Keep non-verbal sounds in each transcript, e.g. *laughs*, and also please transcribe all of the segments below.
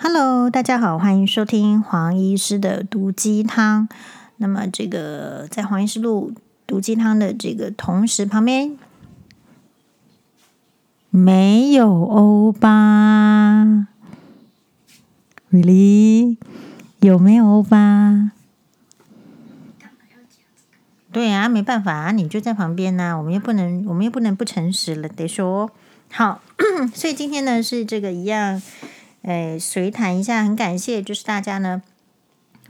Hello，大家好，欢迎收听黄医师的毒鸡汤。那么，这个在黄医师录毒鸡汤的这个同时，旁边没有欧巴，Really？有没有欧巴？对啊，没办法啊，你就在旁边呢、啊，我们又不能，我们又不能不诚实了，得说好。*coughs* 所以今天呢，是这个一样。哎，随谈一下，很感谢，就是大家呢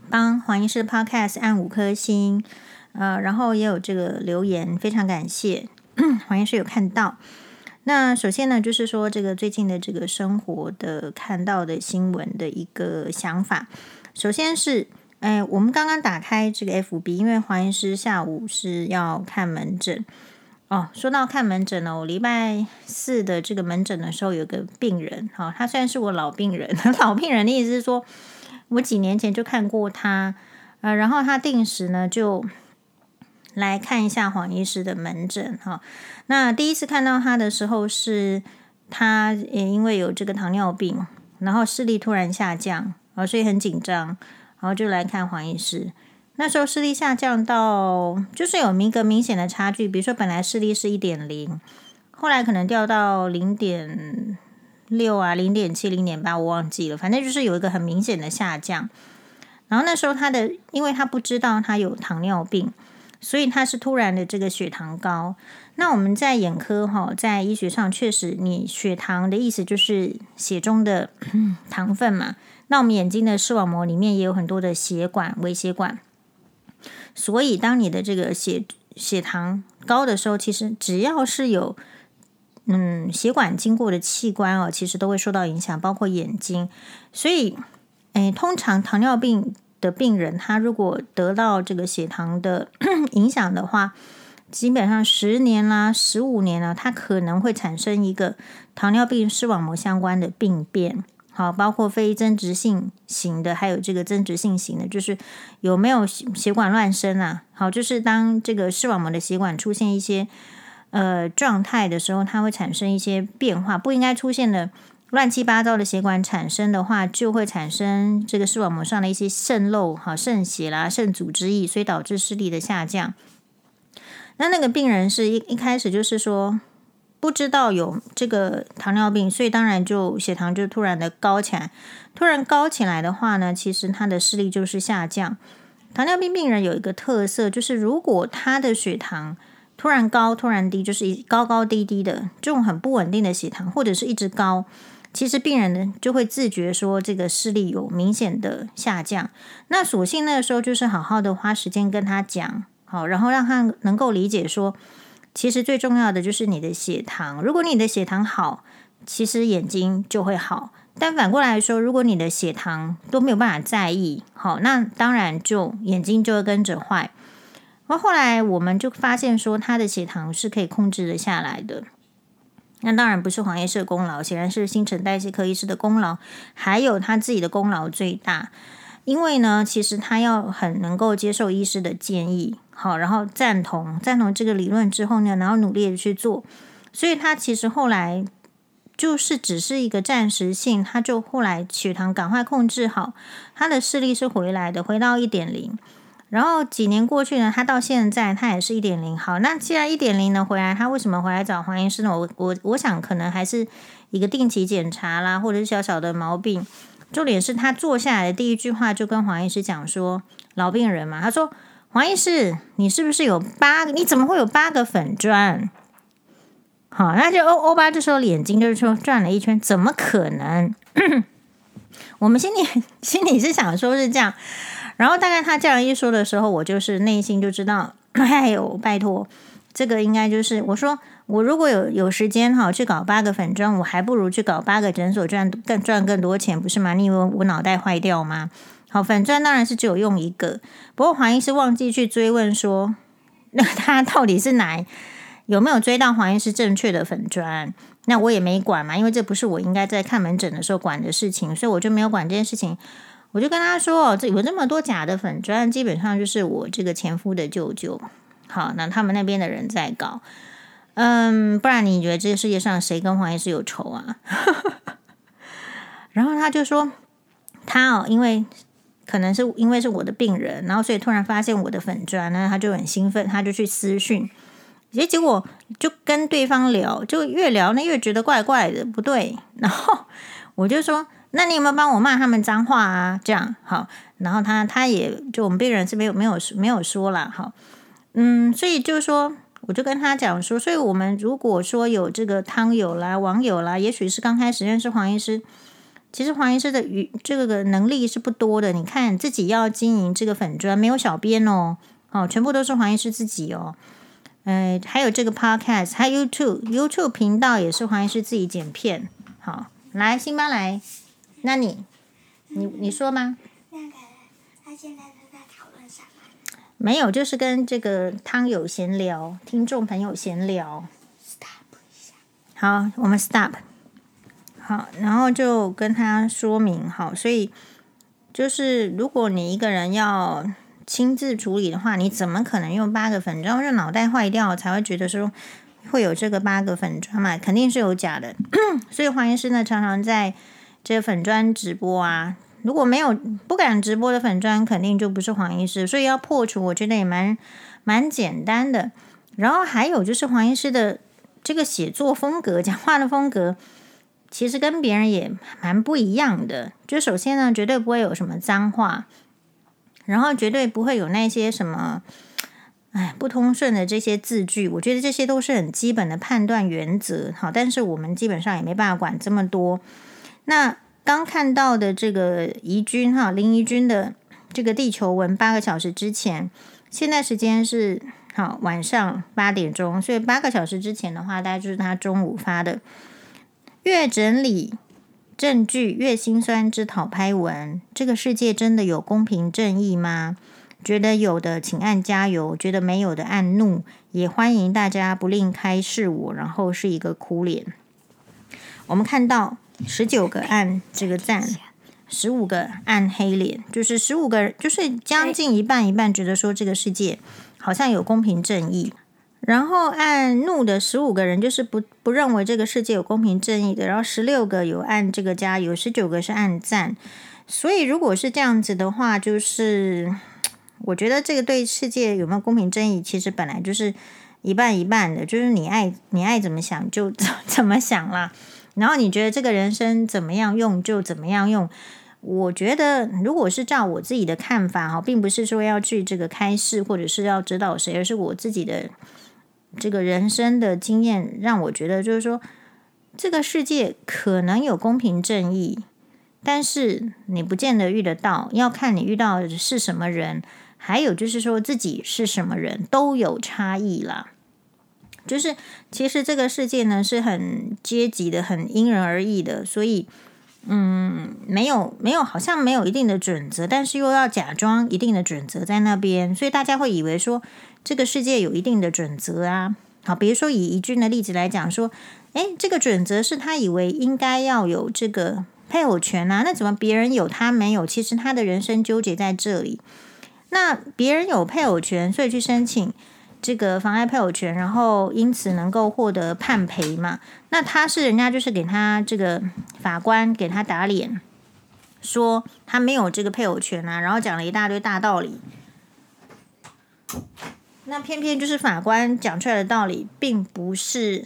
帮黄医师 Podcast 按五颗星，呃，然后也有这个留言，非常感谢黄医师有看到。那首先呢，就是说这个最近的这个生活的看到的新闻的一个想法。首先是，哎，我们刚刚打开这个 FB，因为黄医师下午是要看门诊。哦，说到看门诊呢，我礼拜四的这个门诊的时候，有个病人，哈、哦，他虽然是我老病人，*laughs* 老病人的意思是说，我几年前就看过他，呃，然后他定时呢就来看一下黄医师的门诊，哈、哦。那第一次看到他的时候，是他也因为有这个糖尿病，然后视力突然下降，啊、所以很紧张，然后就来看黄医师。那时候视力下降到，就是有一个明显的差距，比如说本来视力是一点零，后来可能掉到零点六啊、零点七、零点八，我忘记了，反正就是有一个很明显的下降。然后那时候他的，因为他不知道他有糖尿病，所以他是突然的这个血糖高。那我们在眼科哈，在医学上确实，你血糖的意思就是血中的 *coughs* 糖分嘛。那我们眼睛的视网膜里面也有很多的血管、微血管。所以，当你的这个血血糖高的时候，其实只要是有嗯血管经过的器官哦，其实都会受到影响，包括眼睛。所以，诶，通常糖尿病的病人，他如果得到这个血糖的 *clears throat* 影响的话，基本上十年啦、十五年了，他可能会产生一个糖尿病视网膜相关的病变。好，包括非增殖性型的，还有这个增殖性型的，就是有没有血管乱生啊？好，就是当这个视网膜的血管出现一些呃状态的时候，它会产生一些变化，不应该出现的乱七八糟的血管产生的话，就会产生这个视网膜上的一些渗漏、好渗血啦、渗组织液，所以导致视力的下降。那那个病人是一一开始就是说。不知道有这个糖尿病，所以当然就血糖就突然的高起来。突然高起来的话呢，其实他的视力就是下降。糖尿病病人有一个特色，就是如果他的血糖突然高、突然低，就是一高高低低的这种很不稳定的血糖，或者是一直高，其实病人呢就会自觉说这个视力有明显的下降。那索性那个时候就是好好的花时间跟他讲，好，然后让他能够理解说。其实最重要的就是你的血糖。如果你的血糖好，其实眼睛就会好。但反过来说，如果你的血糖都没有办法在意，好，那当然就眼睛就会跟着坏。然后后来我们就发现说，他的血糖是可以控制得下来的。那当然不是黄医师的功劳，显然是新陈代谢科医师的功劳，还有他自己的功劳最大。因为呢，其实他要很能够接受医师的建议。好，然后赞同赞同这个理论之后呢，然后努力的去做，所以他其实后来就是只是一个暂时性，他就后来血糖赶快控制好，他的视力是回来的，回到一点零，然后几年过去呢，他到现在他也是一点零。好，那既然一点零能回来，他为什么回来找黄医师呢？我我我想可能还是一个定期检查啦，或者是小小的毛病。重点是他坐下来的第一句话就跟黄医师讲说，老病人嘛，他说。黄医师，你是不是有八个？你怎么会有八个粉砖？好，那就欧欧巴这时候眼睛就是说转了一圈，怎么可能？*clears throat* 我们心里 *laughs* 心里是想说是这样，然后大概他这样一说的时候，我就是内心就知道，*clears throat* 哎呦，拜托，这个应该就是我说，我如果有有时间哈，去搞八个粉砖，我还不如去搞八个诊所赚更赚更多钱，不是吗？你以为我脑袋坏掉吗？好，粉砖当然是只有用一个。不过黄医师忘记去追问说，*laughs* 那他到底是哪有没有追到黄医师正确的粉砖？那我也没管嘛，因为这不是我应该在看门诊的时候管的事情，所以我就没有管这件事情。我就跟他说：“哦，这有这么多假的粉砖，基本上就是我这个前夫的舅舅。好，那他们那边的人在搞。嗯，不然你觉得这个世界上谁跟黄医师有仇啊？” *laughs* 然后他就说。他哦，因为可能是因为是我的病人，然后所以突然发现我的粉砖，那他就很兴奋，他就去私讯，结结果就跟对方聊，就越聊呢越觉得怪怪的，不对，然后我就说，那你有没有帮我骂他们脏话啊？这样好，然后他他也就我们病人是没有没有没有说了，好，嗯，所以就是说。我就跟他讲说，所以我们如果说有这个汤友啦、网友啦，也许是刚开始认识黄医师，其实黄医师的与这个能力是不多的。你看自己要经营这个粉砖，没有小编哦，哦，全部都是黄医师自己哦。呃，还有这个 podcast，还有 YouTube，YouTube 频道也是黄医师自己剪片。好，来，辛巴来，那你，你你说吗？那个，他现在。没有，就是跟这个汤友闲聊，听众朋友闲聊。Stop 一下。好，我们 Stop。好，然后就跟他说明，好，所以就是如果你一个人要亲自处理的话，你怎么可能用八个粉专？就脑袋坏掉才会觉得说会有这个八个粉专嘛？肯定是有假的。*clears throat* 所以黄医师呢，常常在这粉砖直播啊。如果没有不敢直播的粉砖，肯定就不是黄医师，所以要破除，我觉得也蛮蛮简单的。然后还有就是黄医师的这个写作风格、讲话的风格，其实跟别人也蛮不一样的。就首先呢，绝对不会有什么脏话，然后绝对不会有那些什么哎不通顺的这些字句。我觉得这些都是很基本的判断原则。好，但是我们基本上也没办法管这么多。那。刚看到的这个怡君哈林怡君的这个地球文八个小时之前，现在时间是好晚上八点钟，所以八个小时之前的话，大概就是他中午发的。越整理证据越心酸之讨拍文，这个世界真的有公平正义吗？觉得有的请按加油，觉得没有的按怒，也欢迎大家不吝开示我。然后是一个哭脸，我们看到。十九个按这个赞，十五个按黑脸，就是十五个，就是将近一半一半，觉得说这个世界好像有公平正义。然后按怒的十五个人，就是不不认为这个世界有公平正义的。然后十六个有按这个加油，十九个是按赞。所以如果是这样子的话，就是我觉得这个对世界有没有公平正义，其实本来就是一半一半的，就是你爱你爱怎么想就 *laughs* 怎怎么想啦。然后你觉得这个人生怎么样用就怎么样用。我觉得如果是照我自己的看法哈，并不是说要去这个开示或者是要指导谁，而是我自己的这个人生的经验让我觉得，就是说这个世界可能有公平正义，但是你不见得遇得到，要看你遇到的是什么人，还有就是说自己是什么人都有差异啦。就是，其实这个世界呢是很阶级的，很因人而异的，所以，嗯，没有没有，好像没有一定的准则，但是又要假装一定的准则在那边，所以大家会以为说这个世界有一定的准则啊。好，比如说以怡君的例子来讲，说，诶，这个准则是他以为应该要有这个配偶权啊，那怎么别人有他没有？其实他的人生纠结在这里，那别人有配偶权，所以去申请。这个妨碍配偶权，然后因此能够获得判赔嘛？那他是人家就是给他这个法官给他打脸，说他没有这个配偶权啊，然后讲了一大堆大道理。那偏偏就是法官讲出来的道理，并不是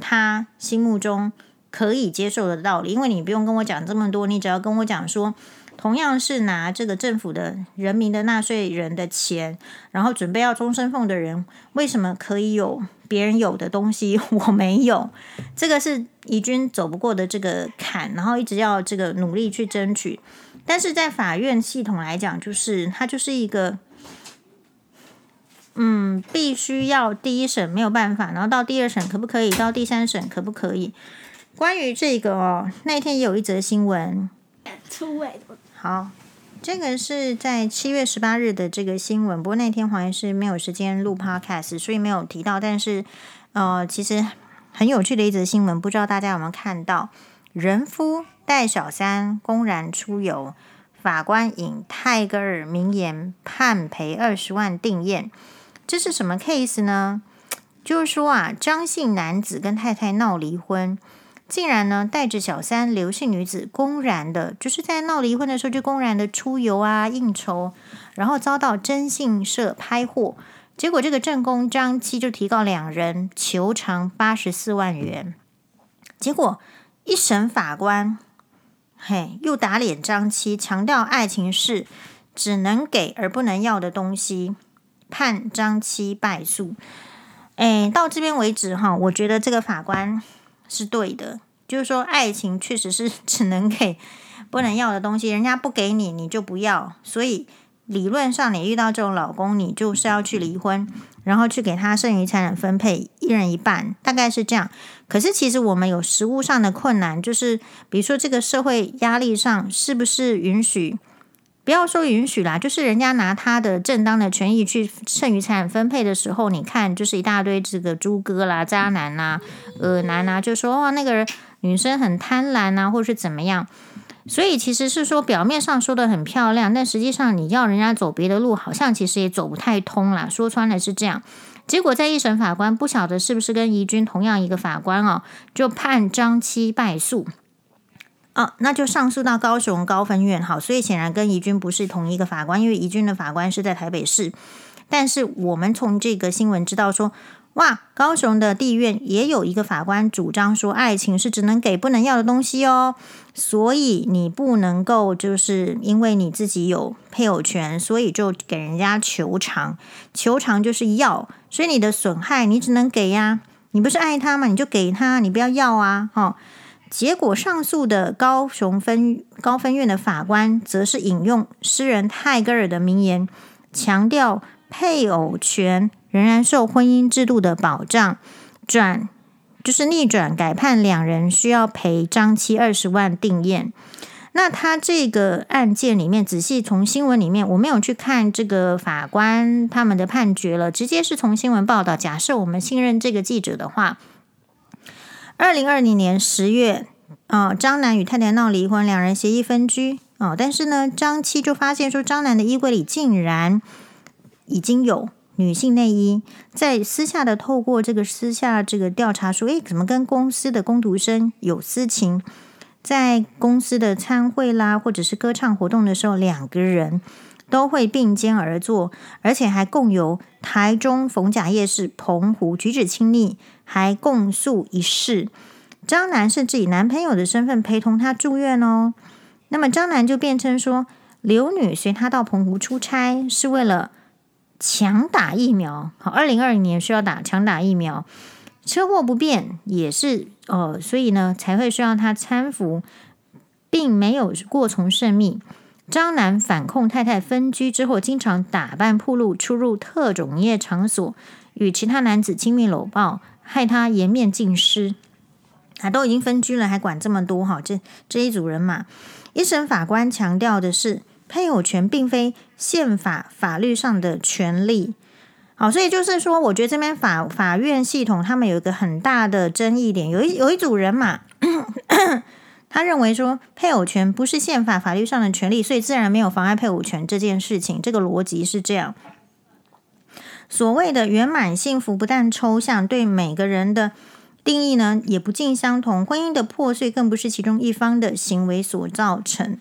他心目中可以接受的道理，因为你不用跟我讲这么多，你只要跟我讲说。同样是拿这个政府的人民的纳税人的钱，然后准备要终身俸的人，为什么可以有别人有的东西，我没有？*laughs* 这个是宜君走不过的这个坎，然后一直要这个努力去争取。但是在法院系统来讲，就是它就是一个，嗯，必须要第一审没有办法，然后到第二审可不可以？到第三审可不可以？关于这个哦，那天也有一则新闻。好，这个是在七月十八日的这个新闻，不过那天黄医师没有时间录 podcast，所以没有提到。但是，呃，其实很有趣的一则新闻，不知道大家有没有看到？人夫带小三公然出游，法官引泰戈尔名言判赔二十万定谳，这是什么 case 呢？就是说啊，张姓男子跟太太闹离婚。竟然呢带着小三刘姓女子，公然的，就是在闹离婚的时候就公然的出游啊应酬，然后遭到征信社拍获，结果这个正宫张妻就提告两人求偿八十四万元，结果一审法官嘿又打脸张妻，强调爱情是只能给而不能要的东西，判张妻败诉。哎，到这边为止哈，我觉得这个法官是对的，就是说爱情确实是 *laughs* 只能给不能要的东西，人家不给你，你就不要。所以理论上，你遇到这种老公，你就是要去离婚，然后去给他剩余财产分配，一人一半，大概是这样。可是其实我们有实物上的困难，就是比如说这个社会压力上，是不是允许？不要说允许啦，就是人家拿他的正当的权益去剩余财产分配的时候，你看就是一大堆这个猪哥啦、渣男呐、恶男呐，就说哇那个人女生很贪婪呐，或者是怎么样。所以其实是说表面上说的很漂亮，但实际上你要人家走别的路，好像其实也走不太通啦。说穿了是这样。结果在一审法官不晓得是不是跟怡君同样一个法官哦，就判张妻败诉。哦，那就上诉到高雄高分院，好，所以显然跟怡君不是同一个法官，因为怡君的法官是在台北市。但是我们从这个新闻知道说，哇，高雄的地院也有一个法官主张说，爱情是只能给不能要的东西哦，所以你不能够就是因为你自己有配偶权，所以就给人家求偿，求偿就是要，所以你的损害你只能给呀，你不是爱他吗？你就给他，你不要要啊，哦。结果上诉的高雄分高分院的法官，则是引用诗人泰戈尔的名言，强调配偶权仍然受婚姻制度的保障，转就是逆转改判两人需要赔张妻二十万定谳。那他这个案件里面，仔细从新闻里面，我没有去看这个法官他们的判决了，直接是从新闻报道。假设我们信任这个记者的话。二零二零年十月，啊、张男与太太闹离婚，两人协议分居。哦，但是呢，张妻就发现说，张男的衣柜里竟然已经有女性内衣，在私下的透过这个私下这个调查说，诶，怎么跟公司的工读生有私情？在公司的餐会啦，或者是歌唱活动的时候，两个人都会并肩而坐，而且还共游台中逢甲夜市、澎湖，举止亲昵。还共宿一事，张男甚至以男朋友的身份陪同他住院哦。那么张男就辩称说，刘女随他到澎湖出差是为了强打疫苗。好，二零二零年需要打强打疫苗，车祸不便也是哦，所以呢才会需要他搀扶，并没有过从甚密。张男反控太太分居之后，经常打扮暴露，出入特种营业场所，与其他男子亲密搂抱。害他颜面尽失，啊，都已经分居了，还管这么多哈？这这一组人马，一审法官强调的是，配偶权并非宪法法律上的权利。好，所以就是说，我觉得这边法法院系统他们有一个很大的争议点，有一有一组人马，*clears throat* 他认为说配偶权不是宪法法律上的权利，所以自然没有妨碍配偶权这件事情。这个逻辑是这样。所谓的圆满幸福不但抽象，对每个人的定义呢也不尽相同。婚姻的破碎更不是其中一方的行为所造成。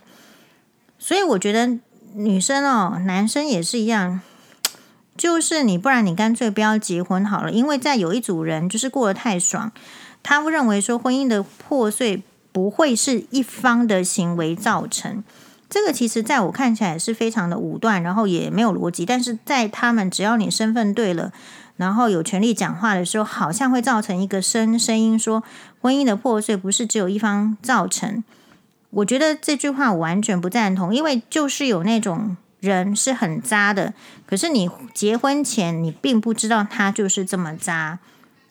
所以我觉得女生哦，男生也是一样，就是你不然你干脆不要结婚好了。因为在有一组人就是过得太爽，他会认为说婚姻的破碎不会是一方的行为造成。这个其实在我看起来是非常的武断，然后也没有逻辑。但是在他们只要你身份对了，然后有权利讲话的时候，好像会造成一个声声音说婚姻的破碎不是只有一方造成。我觉得这句话我完全不赞同，因为就是有那种人是很渣的，可是你结婚前你并不知道他就是这么渣。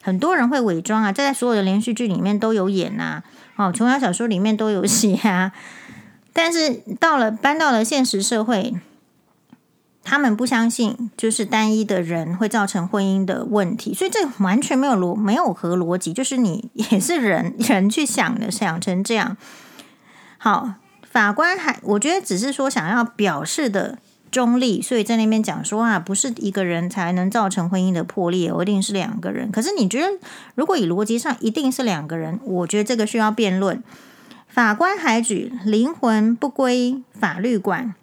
很多人会伪装啊，这在所有的连续剧里面都有演呐，哦，琼瑶小说里面都有写啊。但是到了搬到了现实社会，他们不相信就是单一的人会造成婚姻的问题，所以这完全没有逻没有合逻辑，就是你 *laughs* 也是人人去想的，想成这样。好，法官还我觉得只是说想要表示的中立，所以在那边讲说啊，不是一个人才能造成婚姻的破裂，我一定是两个人。可是你觉得，如果以逻辑上一定是两个人，我觉得这个需要辩论。法官还举灵魂不归法律管，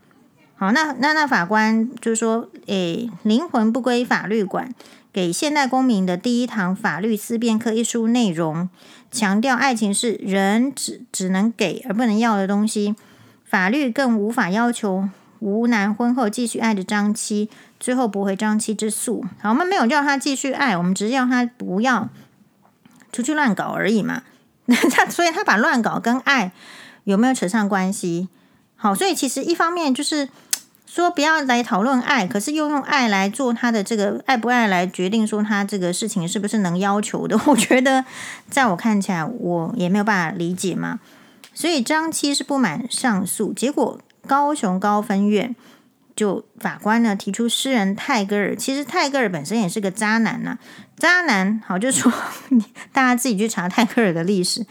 好，那那那法官就是说，诶，灵魂不归法律管，给现代公民的第一堂法律思辨课一书内容，强调爱情是人只只能给而不能要的东西，法律更无法要求。吴男婚后继续爱着张妻，最后驳回张妻之诉。好，我们没有叫他继续爱，我们只是要他不要出去乱搞而已嘛。*laughs* 他所以，他把乱搞跟爱有没有扯上关系？好，所以其实一方面就是说不要来讨论爱，可是又用爱来做他的这个爱不爱来决定说他这个事情是不是能要求的。*laughs* 我觉得在我看起来，我也没有办法理解嘛。所以张七是不满上诉，结果。高雄高分院就法官呢提出诗人泰戈尔，其实泰戈尔本身也是个渣男呐、渣男好就说大家自己去查泰戈尔的历史，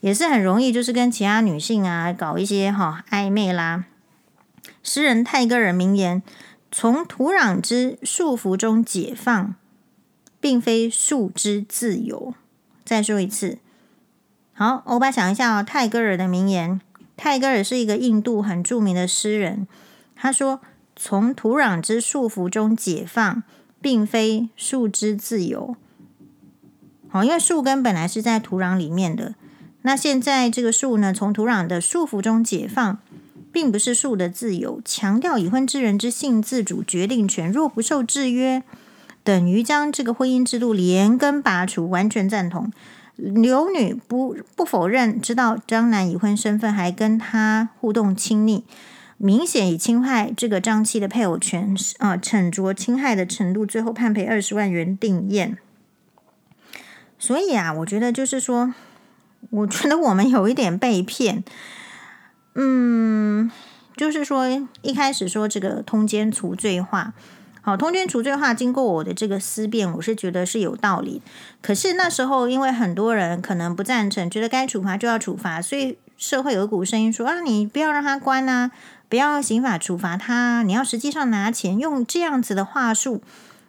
也是很容易就是跟其他女性啊搞一些哈暧昧啦。诗人泰戈尔名言：从土壤之束缚中解放，并非树之自由。再说一次，好，欧巴想一下哦，泰戈尔的名言。泰戈尔是一个印度很著名的诗人。他说：“从土壤之束缚中解放，并非树之自由。好，因为树根本来是在土壤里面的。那现在这个树呢，从土壤的束缚中解放，并不是树的自由。强调已婚之人之性自主决定权，若不受制约，等于将这个婚姻制度连根拔除。完全赞同。”刘女不不否认知道张男已婚身份，还跟他互动亲密，明显已侵害这个张妻的配偶权啊，沉着侵害的程度，最后判赔二十万元定谳。所以啊，我觉得就是说，我觉得我们有一点被骗。嗯，就是说一开始说这个通奸除罪化。好，通奸除罪化，经过我的这个思辨，我是觉得是有道理。可是那时候，因为很多人可能不赞成，觉得该处罚就要处罚，所以社会有一股声音说：啊，你不要让他关啊，不要刑法处罚他，你要实际上拿钱，用这样子的话术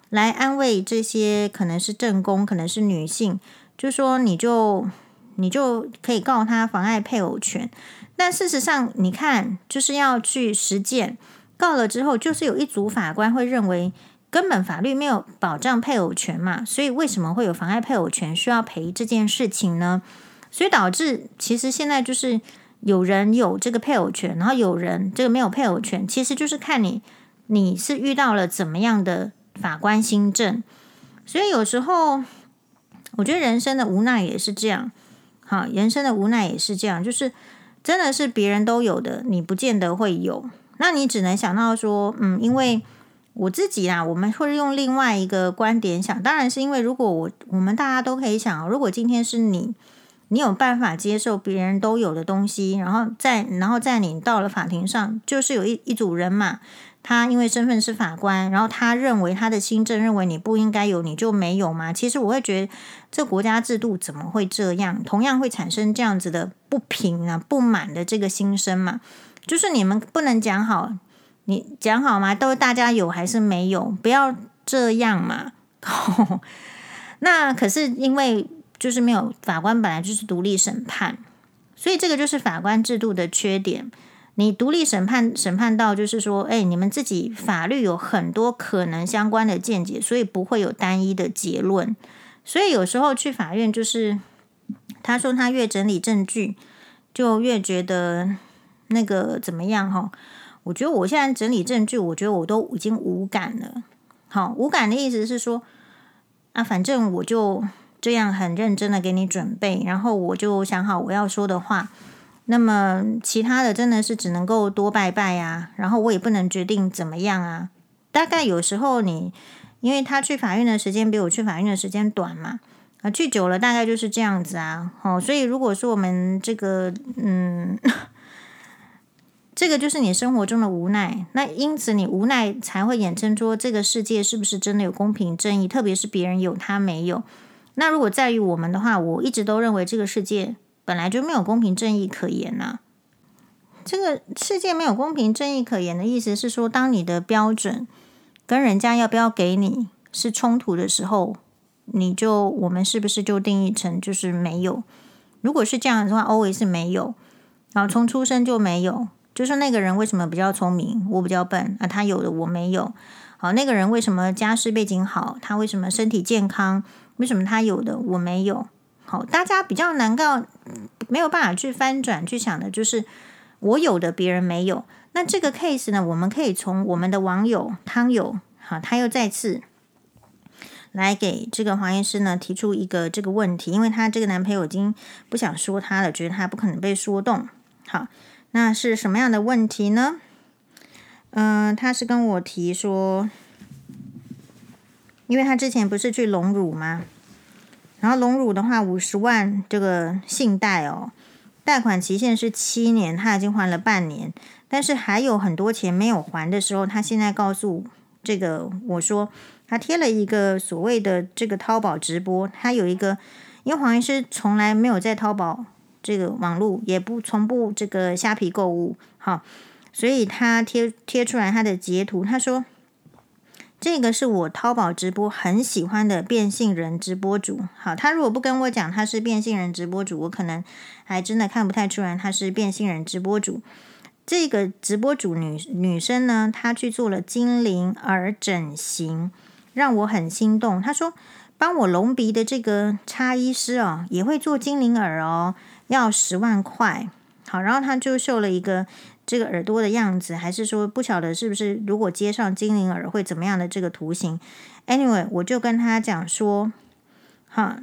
来安慰这些可能是正宫，可能是女性，就说你就你就可以告他妨碍配偶权。但事实上，你看，就是要去实践。告了之后，就是有一组法官会认为根本法律没有保障配偶权嘛，所以为什么会有妨碍配偶权需要赔这件事情呢？所以导致其实现在就是有人有这个配偶权，然后有人这个没有配偶权，其实就是看你你是遇到了怎么样的法官新政。所以有时候我觉得人生的无奈也是这样，好，人生的无奈也是这样，就是真的是别人都有的，你不见得会有。那你只能想到说，嗯，因为我自己啊，我们会用另外一个观点想，当然是因为如果我我们大家都可以想，如果今天是你，你有办法接受别人都有的东西，然后在然后在你到了法庭上，就是有一一组人嘛，他因为身份是法官，然后他认为他的新政认为你不应该有，你就没有嘛。其实我会觉得这国家制度怎么会这样，同样会产生这样子的不平啊、不满的这个心声嘛。就是你们不能讲好，你讲好吗？都大家有还是没有？不要这样嘛。*laughs* 那可是因为就是没有法官本来就是独立审判，所以这个就是法官制度的缺点。你独立审判审判到就是说，哎，你们自己法律有很多可能相关的见解，所以不会有单一的结论。所以有时候去法院就是，他说他越整理证据，就越觉得。那个怎么样哈？我觉得我现在整理证据，我觉得我都已经无感了。好，无感的意思是说，啊，反正我就这样很认真的给你准备，然后我就想好我要说的话。那么其他的真的是只能够多拜拜啊，然后我也不能决定怎么样啊。大概有时候你，因为他去法院的时间比我去法院的时间短嘛，啊，去久了大概就是这样子啊。哦，所以如果说我们这个，嗯。*laughs* 这个就是你生活中的无奈，那因此你无奈才会衍生出这个世界是不是真的有公平正义？特别是别人有他没有。那如果在于我们的话，我一直都认为这个世界本来就没有公平正义可言呐、这个世界没有公平正义可言的意思是说，当你的标准跟人家要不要给你是冲突的时候，你就我们是不是就定义成就是没有？如果是这样的话，always 没有，然后从出生就没有，就是那个人为什么比较聪明，我比较笨啊？他有的我没有。好，那个人为什么家世背景好？他为什么身体健康？为什么他有的我没有？好，大家比较难够没有办法去翻转去想的就是我有的别人没有。那这个 case 呢，我们可以从我们的网友汤友，好，他又再次来给这个黄医师呢提出一个这个问题，因为他这个男朋友已经不想说他了，觉得他不可能被说动。好，那是什么样的问题呢？嗯、他是跟我提说，因为他之前不是去隆乳吗？然后隆乳的话，五十万这个信贷哦，贷款期限是七年，他已经还了半年。但是还有很多钱没有还的时候，他现在告诉这个我说，他贴了一个所谓的这个淘宝直播，他有一个，因为黄医师从来没有在淘宝这个网络，也不从不这个虾皮购物，好，所以他贴贴出来他的截图，他说这个是我淘宝直播很喜欢的变性人直播主，好，他如果不跟我讲他是变性人直播主，我可能还真的看不太出来他是变性人直播主。这个直播主女女生呢，她去做了精灵耳整形，让我很心动。她说，帮我隆鼻的这个插医师哦，也会做精灵耳哦，要十万块。好，然后她就秀了一个这个耳朵的样子，还是说不晓得是不是如果接上精灵耳会怎么样的这个图形。Anyway，我就跟他讲说，哈。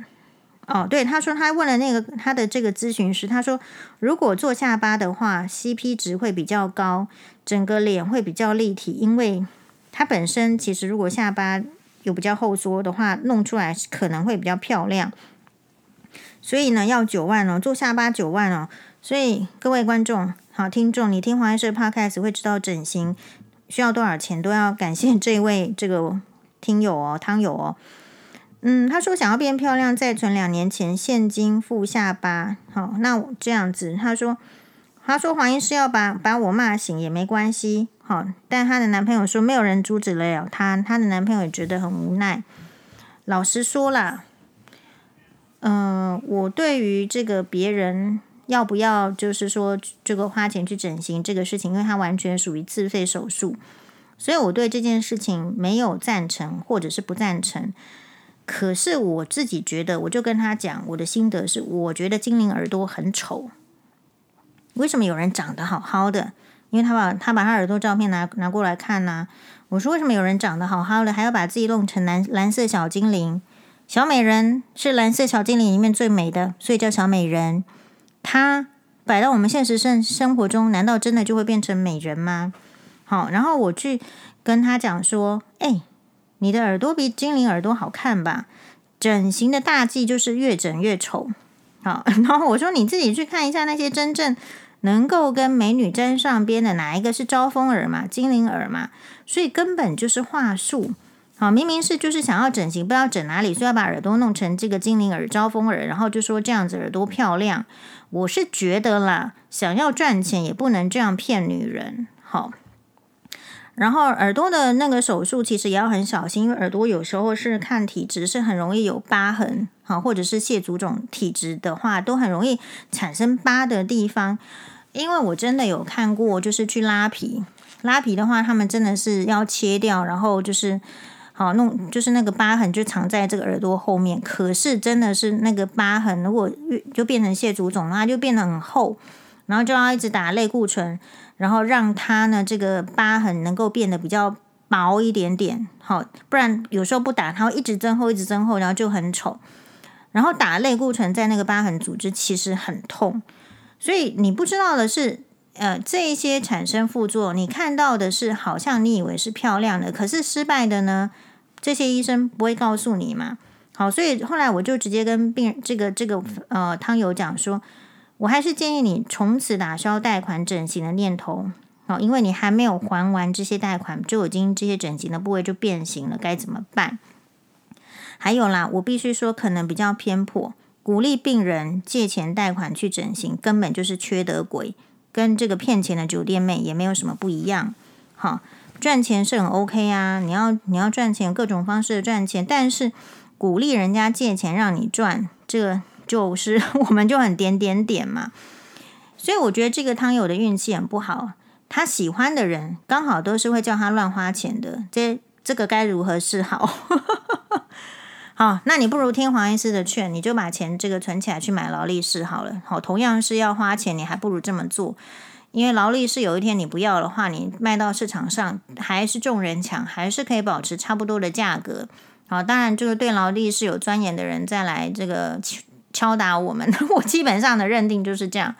哦，对，他说他问了那个他的这个咨询师，他说如果做下巴的话，CP 值会比较高，整个脸会比较立体，因为他本身其实如果下巴有比较后缩的话，弄出来可能会比较漂亮。所以呢，要九万哦，做下巴九万哦。所以各位观众、好听众，你听黄医师 Podcast 会知道整形需要多少钱，都要感谢这位这个听友哦，汤友哦。嗯，他说想要变漂亮，再存两年钱现金付下巴。好，那这样子，他说，他说黄医师要把把我骂醒也没关系。好，但她的男朋友说没有人阻止了她，她的男朋友也觉得很无奈。老实说啦，嗯、我对于这个别人要不要就是说这个花钱去整形这个事情，因为他完全属于自费手术，所以我对这件事情没有赞成或者是不赞成。可是我自己觉得，我就跟他讲我的心得是，我觉得精灵耳朵很丑。为什么有人长得好好的？因为他把他把他耳朵照片拿拿过来看呐。我说为什么有人长得好好的，还要把自己弄成蓝蓝色小精灵？小美人是蓝色小精灵里面最美的，所以叫小美人。她摆到我们现实生生活中，难道真的就会变成美人吗？好，然后我去跟他讲说，哎。你的耳朵比精灵耳朵好看吧？整形的大忌就是越整越丑。好，*laughs* 然后我说你自己去看一下那些真正能够跟美女沾上边的，哪一个是招风耳嘛？精灵耳嘛？所以根本就是话术。好，明明是就是想要整形，不知道整哪里，所以要把耳朵弄成这个精灵耳、招风耳，然后就说这样子耳朵漂亮。我是觉得啦，想要赚钱也不能这样骗女人。好。然后耳朵的那个手术其实也要很小心，因为耳朵有时候是看体质，是很容易有疤痕，好，或者是蟹足肿体质的话，都很容易产生疤的地方。因为我真的有看过，就是去拉皮，拉皮的话，他们真的是要切掉，然后就是好弄，就是那个疤痕就藏在这个耳朵后面。可是真的是那个疤痕，如果就变成蟹足肿，它就变得很厚，然后就要一直打类固醇。然后让它呢，这个疤痕能够变得比较薄一点点，好，不然有时候不打，它会一直增厚，一直增厚，然后就很丑。然后打类固醇在那个疤痕组织其实很痛，所以你不知道的是，呃，这一些产生副作用，你看到的是好像你以为是漂亮的，可是失败的呢，这些医生不会告诉你嘛。好，所以后来我就直接跟病人这个这个呃汤友讲说。我还是建议你从此打消贷款整形的念头，好，因为你还没有还完这些贷款，就已经这些整形的部位就变形了，该怎么办？还有啦，我必须说，可能比较偏颇，鼓励病人借钱贷款去整形，根本就是缺德鬼。跟这个骗钱的酒店妹也没有什么不一样。好，赚钱是很 OK 啊，你要你要赚钱，各种方式的赚钱，但是鼓励人家借钱让你赚，这个就是 *laughs* 我们就很点点点嘛。所以我觉得这个汤友的运气很不好，他喜欢的人刚好都是会叫他乱花钱的，这这个该如何是好？*laughs* 好，那你不如听黄医师的劝，你就把钱这个存起来去买劳力士好了。好，同样是要花钱，你还不如这么做，因为劳力士有一天你不要的话，你卖到市场上还是众人抢，还是可以保持差不多的价格。好，当然就是对劳力士有钻研的人再来这个敲打我们，*laughs* 我基本上的认定就是这样。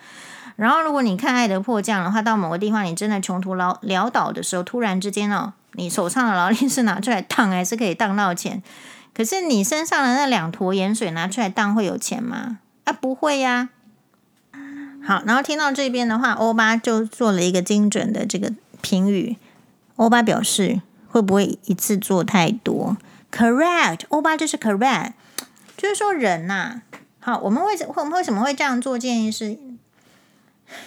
然后，如果你看《爱的迫降》的话，到某个地方你真的穷途潦潦倒的时候，突然之间哦，你手上的劳力士拿出来当，还是可以当到钱。可是你身上的那两坨盐水拿出来当会有钱吗？啊，不会呀。好，然后听到这边的话，欧巴就做了一个精准的这个评语。欧巴表示会不会一次做太多？Correct，欧巴就是 correct，就是说人呐、啊。好，我们为什会为什么会这样做？建议是。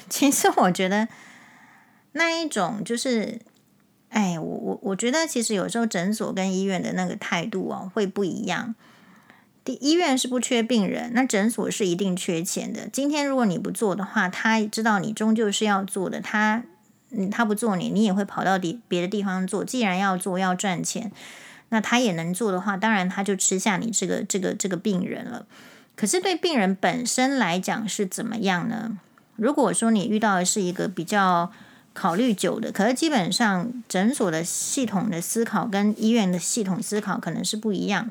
其实我觉得那一种就是，哎，我我我觉得其实有时候诊所跟医院的那个态度哦会不一样。第医院是不缺病人，那诊所是一定缺钱的。今天如果你不做的话，他知道你终究是要做的，他嗯他不做你，你也会跑到别别的地方做。既然要做要赚钱，那他也能做的话，当然他就吃下你这个这个这个病人了。可是对病人本身来讲是怎么样呢？如果说你遇到的是一个比较考虑久的，可是基本上诊所的系统的思考跟医院的系统思考可能是不一样。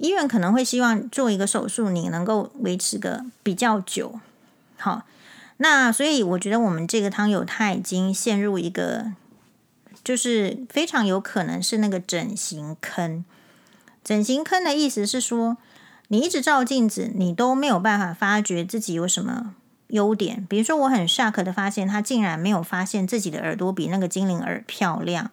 医院可能会希望做一个手术，你能够维持个比较久。好，那所以我觉得我们这个汤友他已经陷入一个，就是非常有可能是那个整形坑。整形坑的意思是说。你一直照镜子，你都没有办法发觉自己有什么优点。比如说，我很 shock 的发现，他竟然没有发现自己的耳朵比那个精灵耳漂亮。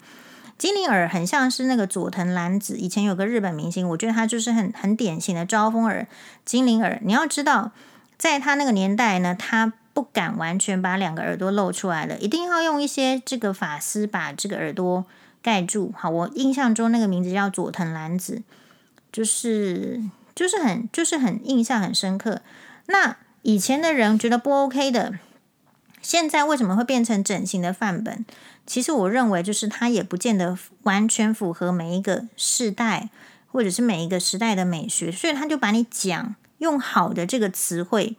精灵耳很像是那个佐藤蓝子，以前有个日本明星，我觉得他就是很很典型的招风耳、精灵耳。你要知道，在他那个年代呢，他不敢完全把两个耳朵露出来了，一定要用一些这个发丝把这个耳朵盖住。好，我印象中那个名字叫佐藤蓝子，就是。就是很，就是很印象很深刻。那以前的人觉得不 OK 的，现在为什么会变成整形的范本？其实我认为，就是它也不见得完全符合每一个世代，或者是每一个时代的美学。所以他就把你讲用好的这个词汇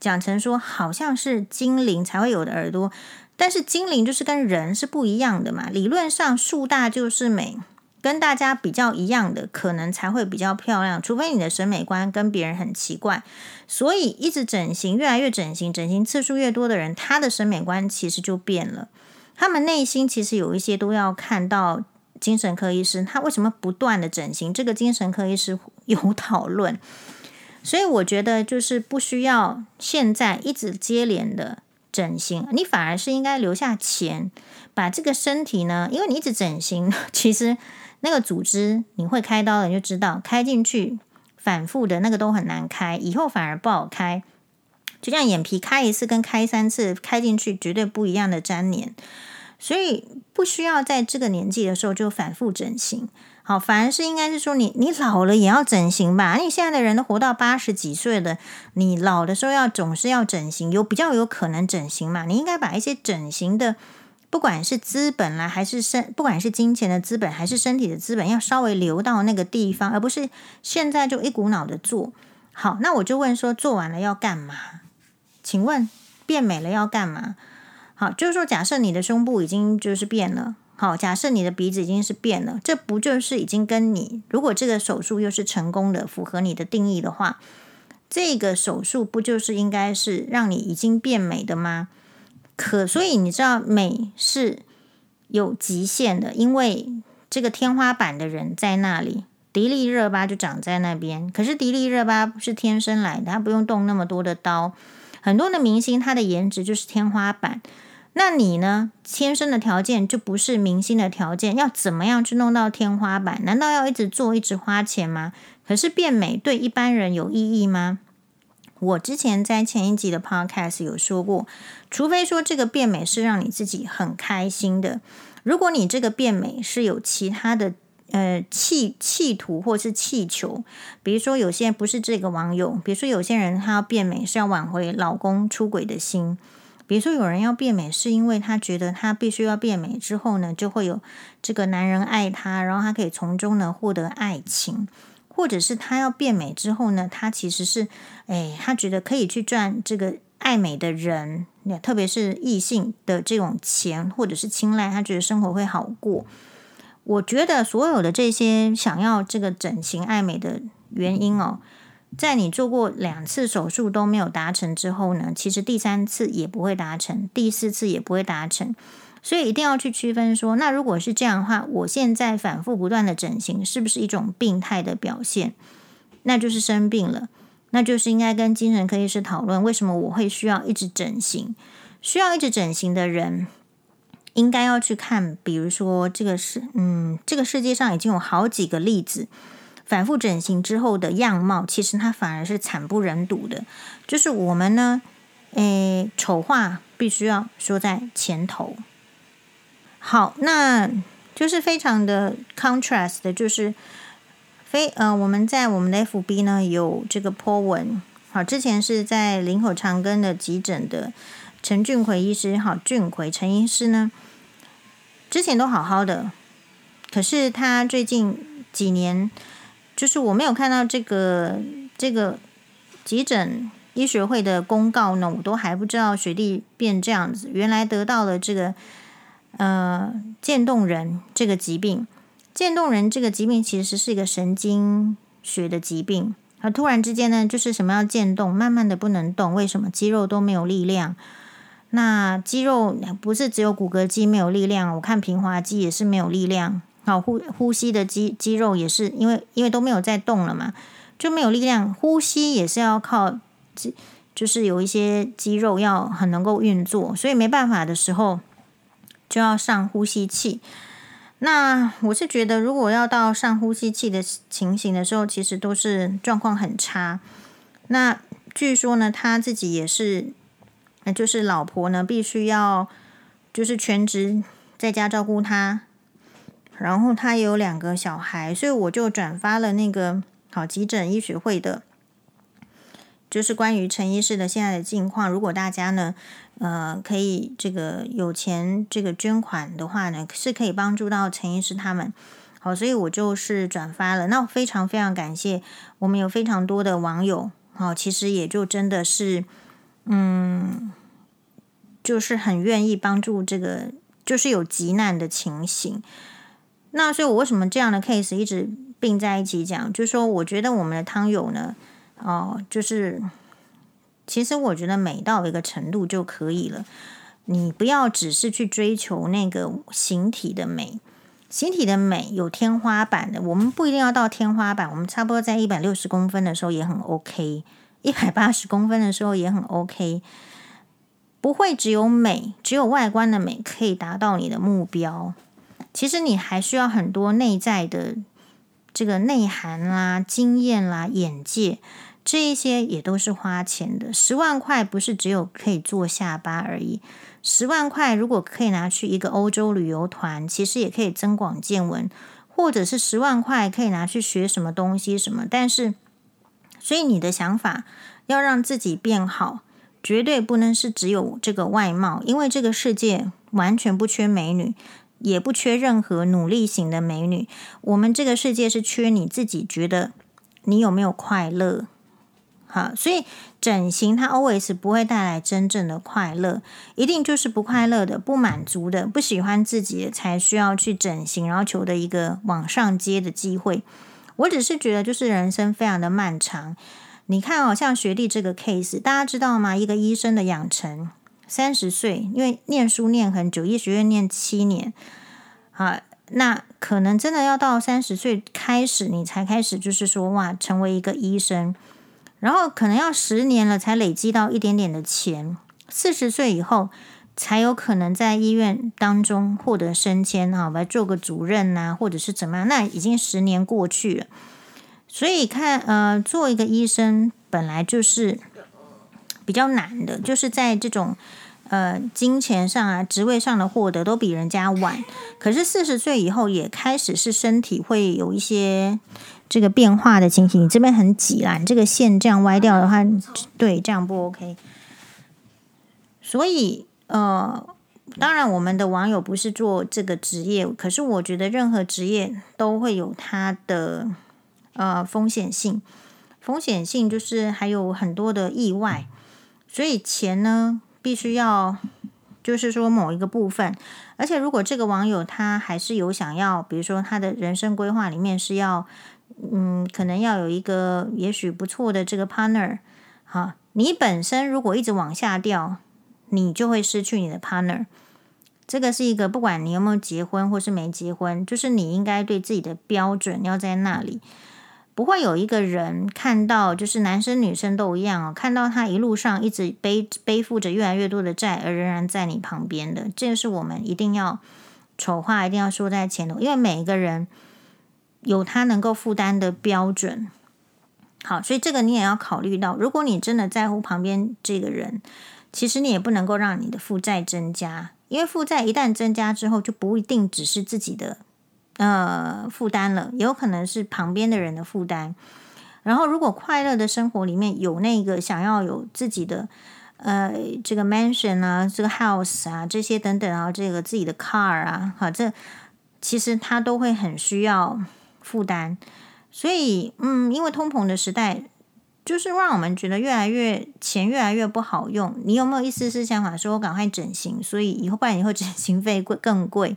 讲成说，好像是精灵才会有的耳朵，但是精灵就是跟人是不一样的嘛。理论上树大就是美。跟大家比较一样的，可能才会比较漂亮。除非你的审美观跟别人很奇怪，所以一直整形，越来越整形，整形次数越多的人，他的审美观其实就变了。他们内心其实有一些都要看到精神科医师，他为什么不断的整形？这个精神科医师有讨论，所以我觉得就是不需要现在一直接连的整形，你反而是应该留下钱，把这个身体呢，因为你一直整形，*laughs* 其实。那个组织你会开刀的，你就知道开进去反复的那个都很难开，以后反而不好开。就像眼皮开一次跟开三次开进去绝对不一样的粘连，所以不需要在这个年纪的时候就反复整形。好，反而是应该是说你你老了也要整形吧？你现在的人都活到八十几岁了，你老的时候要总是要整形，有比较有可能整形嘛？你应该把一些整形的。不管是资本啦，还是身，不管是金钱的资本，还是身体的资本，要稍微留到那个地方，而不是现在就一股脑的做。好，那我就问说，做完了要干嘛？请问变美了要干嘛？好，就是说，假设你的胸部已经就是变了，好，假设你的鼻子已经是变了，这不就是已经跟你，如果这个手术又是成功的，符合你的定义的话，这个手术不就是应该是让你已经变美的吗？可，所以你知道美是有极限的，因为这个天花板的人在那里，迪丽热巴就长在那边。可是迪丽热巴是天生来的，她不用动那么多的刀。很多的明星，他的颜值就是天花板。那你呢？天生的条件就不是明星的条件，要怎么样去弄到天花板？难道要一直做，一直花钱吗？可是变美对一般人有意义吗？我之前在前一集的 podcast 有说过，除非说这个变美是让你自己很开心的，如果你这个变美是有其他的呃企企图或是气球，比如说有些不是这个网友，比如说有些人他要变美是要挽回老公出轨的心，比如说有人要变美是因为他觉得他必须要变美之后呢，就会有这个男人爱他，然后他可以从中呢获得爱情。或者是他要变美之后呢，他其实是，哎，他觉得可以去赚这个爱美的人，特别是异性的这种钱，或者是青睐，他觉得生活会好过。我觉得所有的这些想要这个整形爱美的原因哦，在你做过两次手术都没有达成之后呢，其实第三次也不会达成，第四次也不会达成。所以一定要去区分说，那如果是这样的话，我现在反复不断的整形，是不是一种病态的表现？那就是生病了，那就是应该跟精神科医师讨论，为什么我会需要一直整形？需要一直整形的人，应该要去看，比如说这个是，嗯，这个世界上已经有好几个例子，反复整形之后的样貌，其实它反而是惨不忍睹的。就是我们呢，诶，丑话必须要说在前头。好，那就是非常的 contrast 的，就是非呃，我们在我们的 FB 呢有这个 po 文，好，之前是在林口长庚的急诊的陈俊奎医师，好，俊奎陈医师呢，之前都好好的，可是他最近几年，就是我没有看到这个这个急诊医学会的公告呢，我都还不知道学弟变这样子，原来得到了这个。呃，渐冻人这个疾病，渐冻人这个疾病其实是一个神经学的疾病。而突然之间呢，就是什么要渐冻，慢慢的不能动，为什么？肌肉都没有力量。那肌肉不是只有骨骼肌没有力量，我看平滑肌也是没有力量。好，呼呼吸的肌肌肉也是因为因为都没有在动了嘛，就没有力量。呼吸也是要靠肌，就是有一些肌肉要很能够运作，所以没办法的时候。就要上呼吸器。那我是觉得，如果要到上呼吸器的情形的时候，其实都是状况很差。那据说呢，他自己也是，就是老婆呢，必须要就是全职在家照顾他，然后他也有两个小孩，所以我就转发了那个好急诊医学会的，就是关于陈医师的现在的近况。如果大家呢，呃，可以这个有钱这个捐款的话呢，是可以帮助到陈医师他们。好，所以我就是转发了。那非常非常感谢，我们有非常多的网友，好，其实也就真的是，嗯，就是很愿意帮助这个，就是有急难的情形。那所以，我为什么这样的 case 一直并在一起讲？就是说，我觉得我们的汤友呢，哦，就是。其实我觉得美到一个程度就可以了，你不要只是去追求那个形体的美，形体的美有天花板的，我们不一定要到天花板，我们差不多在一百六十公分的时候也很 OK，一百八十公分的时候也很 OK，不会只有美，只有外观的美可以达到你的目标，其实你还需要很多内在的这个内涵啦、经验啦、眼界。这一些也都是花钱的，十万块不是只有可以做下巴而已。十万块如果可以拿去一个欧洲旅游团，其实也可以增广见闻；或者是十万块可以拿去学什么东西什么。但是，所以你的想法要让自己变好，绝对不能是只有这个外貌，因为这个世界完全不缺美女，也不缺任何努力型的美女。我们这个世界是缺你自己，觉得你有没有快乐？好，所以整形它 always 不会带来真正的快乐，一定就是不快乐的、不满足的、不喜欢自己的才需要去整形，然后求得一个往上接的机会。我只是觉得，就是人生非常的漫长。你看哦，像学弟这个 case，大家知道吗？一个医生的养成，三十岁，因为念书念很久，医学院念七年，啊，那可能真的要到三十岁开始，你才开始就是说哇，成为一个医生。然后可能要十年了才累积到一点点的钱，四十岁以后才有可能在医院当中获得升迁啊，来做个主任呐，或者是怎么样？那已经十年过去了，所以看呃，做一个医生本来就是比较难的，就是在这种呃金钱上啊、职位上的获得都比人家晚。可是四十岁以后也开始是身体会有一些这个变化的情形。你这边很挤啦，你这个线这样歪掉的话，对，这样不 OK。所以呃。当然，我们的网友不是做这个职业，可是我觉得任何职业都会有它的呃风险性。风险性就是还有很多的意外，所以钱呢必须要就是说某一个部分。而且如果这个网友他还是有想要，比如说他的人生规划里面是要嗯，可能要有一个也许不错的这个 partner。哈，你本身如果一直往下掉。你就会失去你的 partner，这个是一个不管你有没有结婚或是没结婚，就是你应该对自己的标准要在那里，不会有一个人看到，就是男生女生都一样哦，看到他一路上一直背背负着越来越多的债，而仍然在你旁边的，这是我们一定要丑话一定要说在前头，因为每一个人有他能够负担的标准。好，所以这个你也要考虑到，如果你真的在乎旁边这个人。其实你也不能够让你的负债增加，因为负债一旦增加之后，就不一定只是自己的呃负担了，有可能是旁边的人的负担。然后，如果快乐的生活里面有那个想要有自己的呃这个 mansion 啊，这个 house 啊，这些等等啊，这个自己的 car 啊，好，这其实他都会很需要负担。所以，嗯，因为通膨的时代。就是让我们觉得越来越钱越来越不好用。你有没有一丝丝想法说，我赶快整形，所以以后不然以后整形费贵更贵？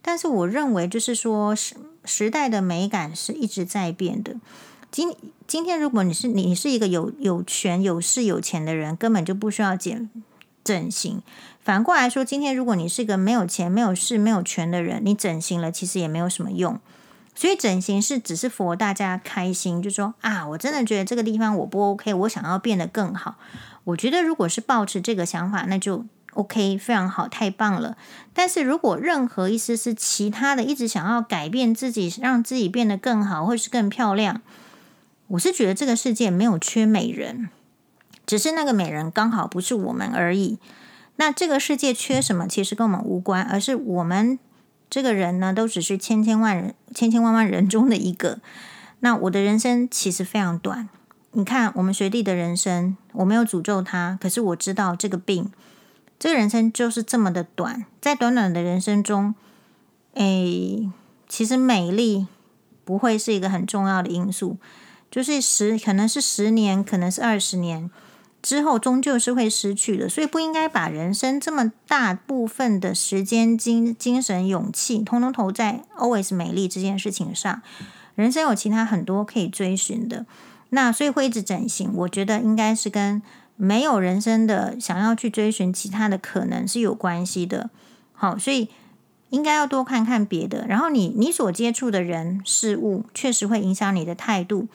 但是我认为，就是说时时代的美感是一直在变的。今今天，如果你是你是一个有有权有势有钱的人，根本就不需要减整形。反过来说，今天如果你是一个没有钱没有势没有权的人，你整形了其实也没有什么用。所以整形是只是 for 大家开心，就说啊，我真的觉得这个地方我不 OK，我想要变得更好。我觉得如果是抱持这个想法，那就 OK，非常好，太棒了。但是如果任何一丝丝其他的，一直想要改变自己，让自己变得更好，或是更漂亮，我是觉得这个世界没有缺美人，只是那个美人刚好不是我们而已。那这个世界缺什么，其实跟我们无关，而是我们。这个人呢，都只是千千万人、千千万万人中的一个。那我的人生其实非常短。你看，我们学弟的人生，我没有诅咒他，可是我知道这个病，这个人生就是这么的短。在短短的人生中，诶，其实美丽不会是一个很重要的因素，就是十，可能是十年，可能是二十年。之后终究是会失去的，所以不应该把人生这么大部分的时间、精精神、勇气，通通投在 always 美丽这件事情上。人生有其他很多可以追寻的，那所以会一直整形，我觉得应该是跟没有人生的想要去追寻其他的可能是有关系的。好，所以应该要多看看别的，然后你你所接触的人事物，确实会影响你的态度。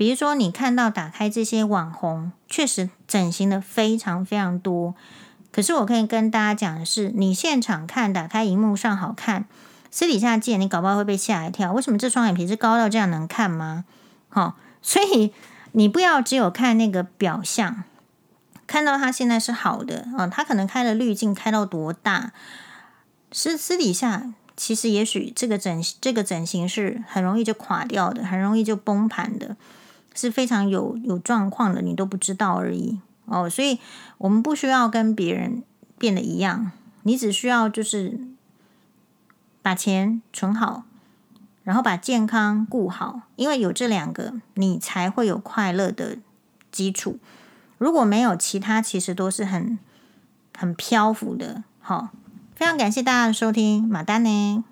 比如说，你看到打开这些网红，确实整形的非常非常多。可是我可以跟大家讲的是，你现场看，打开荧幕上好看，私底下见你搞不好会被吓一跳。为什么这双眼皮是高到这样能看吗？好，所以你不要只有看那个表象，看到他现在是好的啊，他可能开了滤镜开到多大，私私底下其实也许这个整这个整形是很容易就垮掉的，很容易就崩盘的。是非常有有状况的，你都不知道而已哦。所以，我们不需要跟别人变得一样，你只需要就是把钱存好，然后把健康顾好，因为有这两个，你才会有快乐的基础。如果没有其他，其实都是很很漂浮的。好，非常感谢大家的收听，马丹呢。